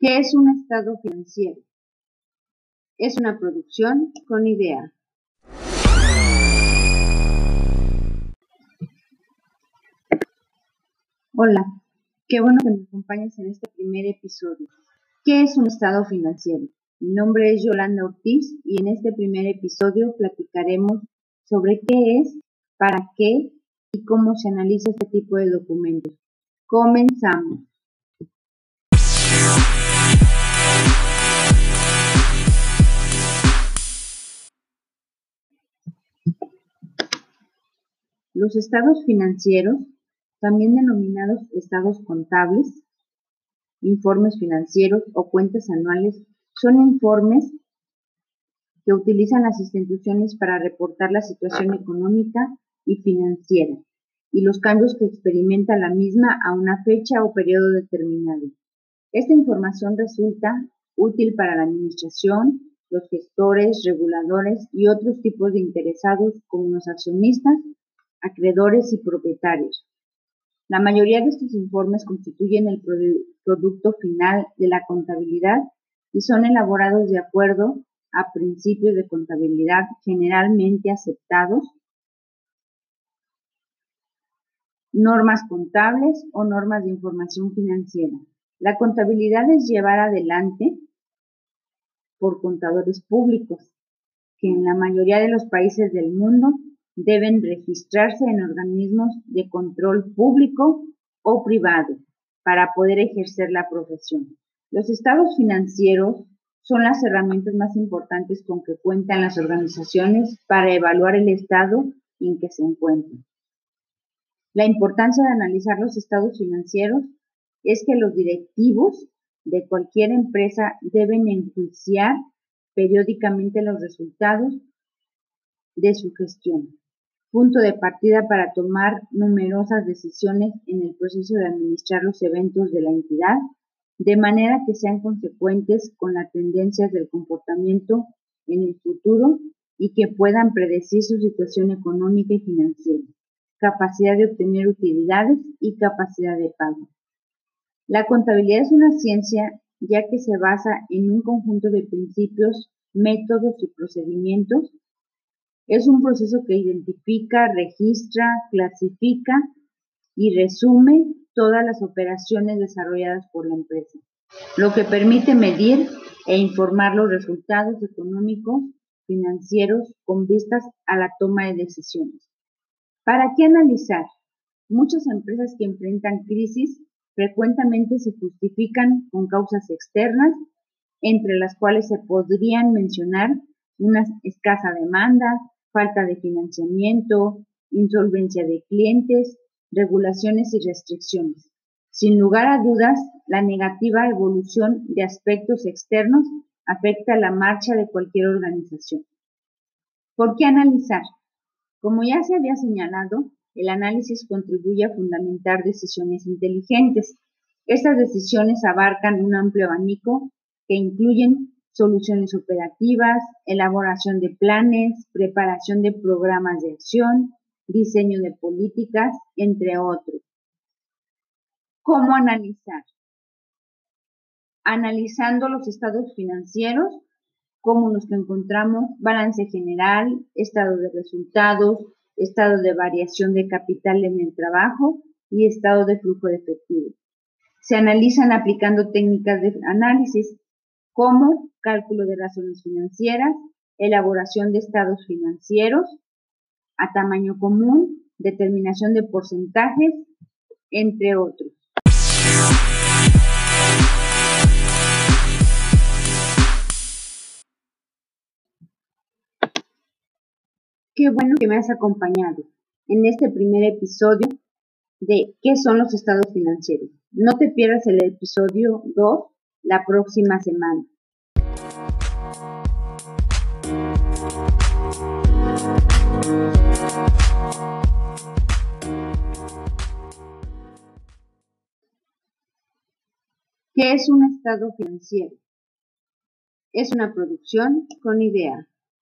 ¿Qué es un estado financiero? Es una producción con idea. Hola, qué bueno que me acompañes en este primer episodio. ¿Qué es un estado financiero? Mi nombre es Yolanda Ortiz y en este primer episodio platicaremos sobre qué es, para qué y cómo se analiza este tipo de documentos. Comenzamos. Los estados financieros, también denominados estados contables, informes financieros o cuentas anuales, son informes que utilizan las instituciones para reportar la situación económica y financiera y los cambios que experimenta la misma a una fecha o periodo determinado. Esta información resulta útil para la administración, los gestores, reguladores y otros tipos de interesados como los accionistas acreedores y propietarios. La mayoría de estos informes constituyen el producto final de la contabilidad y son elaborados de acuerdo a principios de contabilidad generalmente aceptados, normas contables o normas de información financiera. La contabilidad es llevada adelante por contadores públicos, que en la mayoría de los países del mundo deben registrarse en organismos de control público o privado para poder ejercer la profesión. Los estados financieros son las herramientas más importantes con que cuentan las organizaciones para evaluar el estado en que se encuentran. La importancia de analizar los estados financieros es que los directivos de cualquier empresa deben enjuiciar periódicamente los resultados de su gestión punto de partida para tomar numerosas decisiones en el proceso de administrar los eventos de la entidad, de manera que sean consecuentes con las tendencias del comportamiento en el futuro y que puedan predecir su situación económica y financiera, capacidad de obtener utilidades y capacidad de pago. La contabilidad es una ciencia ya que se basa en un conjunto de principios, métodos y procedimientos es un proceso que identifica, registra, clasifica y resume todas las operaciones desarrolladas por la empresa, lo que permite medir e informar los resultados económicos, financieros con vistas a la toma de decisiones. ¿Para qué analizar? Muchas empresas que enfrentan crisis frecuentemente se justifican con causas externas, entre las cuales se podrían mencionar una escasa demanda, falta de financiamiento, insolvencia de clientes, regulaciones y restricciones. Sin lugar a dudas, la negativa evolución de aspectos externos afecta la marcha de cualquier organización. ¿Por qué analizar? Como ya se había señalado, el análisis contribuye a fundamentar decisiones inteligentes. Estas decisiones abarcan un amplio abanico que incluyen soluciones operativas, elaboración de planes, preparación de programas de acción, diseño de políticas, entre otros. ¿Cómo analizar? Analizando los estados financieros, como los que encontramos, balance general, estado de resultados, estado de variación de capital en el trabajo y estado de flujo de efectivo. Se analizan aplicando técnicas de análisis como cálculo de razones financieras, elaboración de estados financieros a tamaño común, determinación de porcentajes, entre otros. Qué bueno que me has acompañado en este primer episodio de ¿Qué son los estados financieros? No te pierdas el episodio 2 la próxima semana. ¿Qué es un estado financiero? Es una producción con idea.